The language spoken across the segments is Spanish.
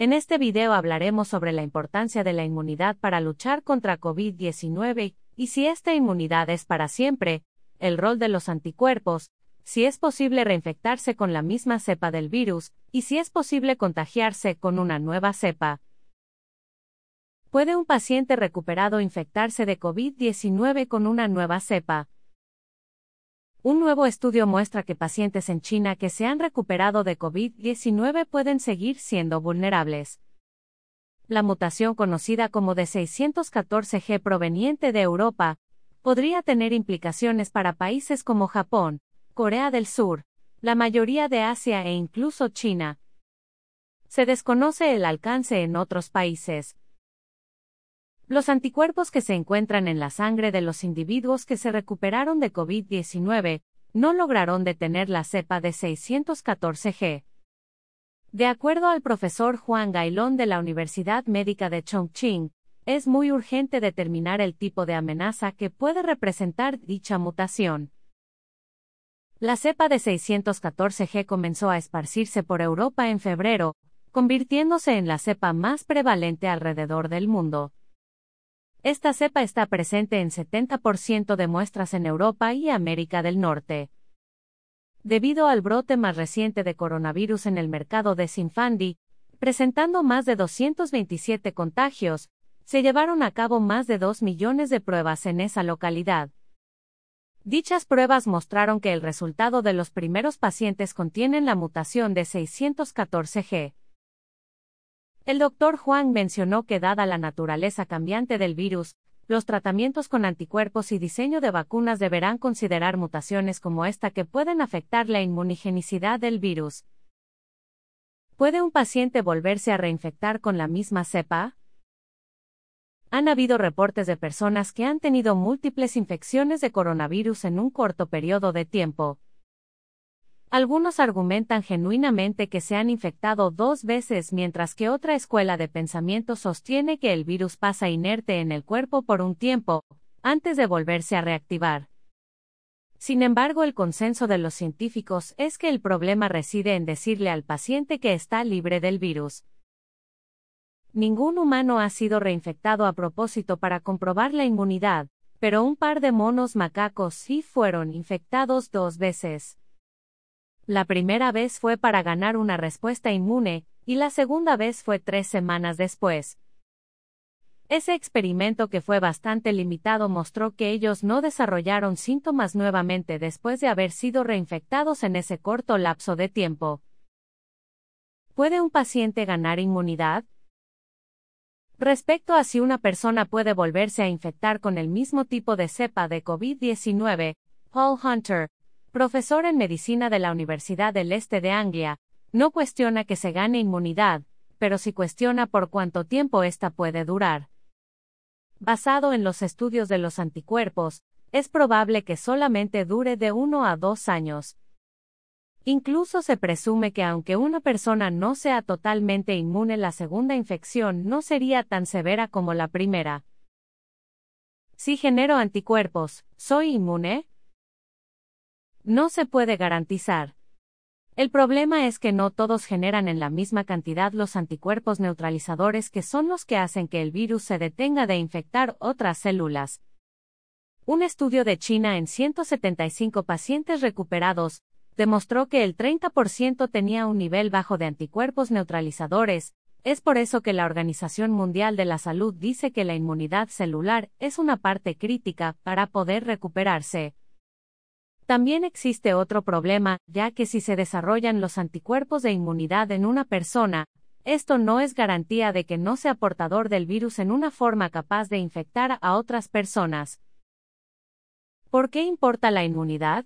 En este video hablaremos sobre la importancia de la inmunidad para luchar contra COVID-19 y si esta inmunidad es para siempre, el rol de los anticuerpos, si es posible reinfectarse con la misma cepa del virus y si es posible contagiarse con una nueva cepa. ¿Puede un paciente recuperado infectarse de COVID-19 con una nueva cepa? Un nuevo estudio muestra que pacientes en China que se han recuperado de COVID-19 pueden seguir siendo vulnerables. La mutación conocida como D614G proveniente de Europa podría tener implicaciones para países como Japón, Corea del Sur, la mayoría de Asia e incluso China. Se desconoce el alcance en otros países. Los anticuerpos que se encuentran en la sangre de los individuos que se recuperaron de COVID-19 no lograron detener la cepa de 614G. De acuerdo al profesor Juan Gailón de la Universidad Médica de Chongqing, es muy urgente determinar el tipo de amenaza que puede representar dicha mutación. La cepa de 614G comenzó a esparcirse por Europa en febrero, convirtiéndose en la cepa más prevalente alrededor del mundo. Esta cepa está presente en 70% de muestras en Europa y América del Norte. Debido al brote más reciente de coronavirus en el mercado de Sinfandi, presentando más de 227 contagios, se llevaron a cabo más de 2 millones de pruebas en esa localidad. Dichas pruebas mostraron que el resultado de los primeros pacientes contienen la mutación de 614G. El doctor Juan mencionó que dada la naturaleza cambiante del virus, los tratamientos con anticuerpos y diseño de vacunas deberán considerar mutaciones como esta que pueden afectar la inmunogenicidad del virus. ¿Puede un paciente volverse a reinfectar con la misma cepa? Han habido reportes de personas que han tenido múltiples infecciones de coronavirus en un corto periodo de tiempo. Algunos argumentan genuinamente que se han infectado dos veces mientras que otra escuela de pensamiento sostiene que el virus pasa inerte en el cuerpo por un tiempo, antes de volverse a reactivar. Sin embargo, el consenso de los científicos es que el problema reside en decirle al paciente que está libre del virus. Ningún humano ha sido reinfectado a propósito para comprobar la inmunidad, pero un par de monos macacos sí fueron infectados dos veces. La primera vez fue para ganar una respuesta inmune, y la segunda vez fue tres semanas después. Ese experimento que fue bastante limitado mostró que ellos no desarrollaron síntomas nuevamente después de haber sido reinfectados en ese corto lapso de tiempo. ¿Puede un paciente ganar inmunidad? Respecto a si una persona puede volverse a infectar con el mismo tipo de cepa de COVID-19, Paul Hunter, profesor en medicina de la Universidad del Este de Anglia, no cuestiona que se gane inmunidad, pero sí cuestiona por cuánto tiempo esta puede durar. Basado en los estudios de los anticuerpos, es probable que solamente dure de uno a dos años. Incluso se presume que aunque una persona no sea totalmente inmune, la segunda infección no sería tan severa como la primera. Si genero anticuerpos, ¿soy inmune? No se puede garantizar. El problema es que no todos generan en la misma cantidad los anticuerpos neutralizadores que son los que hacen que el virus se detenga de infectar otras células. Un estudio de China en 175 pacientes recuperados demostró que el 30% tenía un nivel bajo de anticuerpos neutralizadores, es por eso que la Organización Mundial de la Salud dice que la inmunidad celular es una parte crítica para poder recuperarse. También existe otro problema, ya que si se desarrollan los anticuerpos de inmunidad en una persona, esto no es garantía de que no sea portador del virus en una forma capaz de infectar a otras personas. ¿Por qué importa la inmunidad?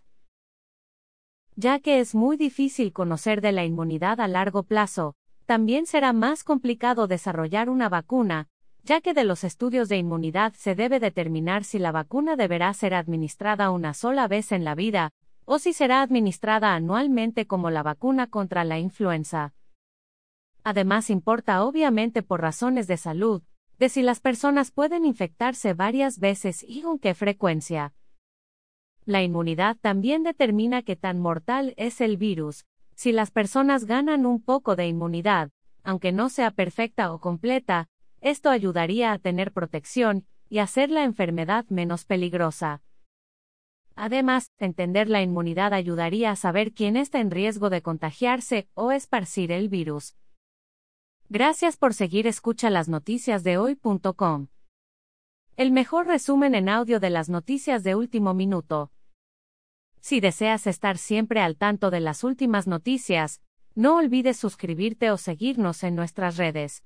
Ya que es muy difícil conocer de la inmunidad a largo plazo, también será más complicado desarrollar una vacuna, ya que de los estudios de inmunidad se debe determinar si la vacuna deberá ser administrada una sola vez en la vida, o si será administrada anualmente como la vacuna contra la influenza. Además importa obviamente por razones de salud, de si las personas pueden infectarse varias veces y con qué frecuencia. La inmunidad también determina qué tan mortal es el virus. Si las personas ganan un poco de inmunidad, aunque no sea perfecta o completa, esto ayudaría a tener protección y hacer la enfermedad menos peligrosa. Además, entender la inmunidad ayudaría a saber quién está en riesgo de contagiarse o esparcir el virus. Gracias por seguir escucha las noticias de hoy.com. El mejor resumen en audio de las noticias de último minuto. Si deseas estar siempre al tanto de las últimas noticias, no olvides suscribirte o seguirnos en nuestras redes.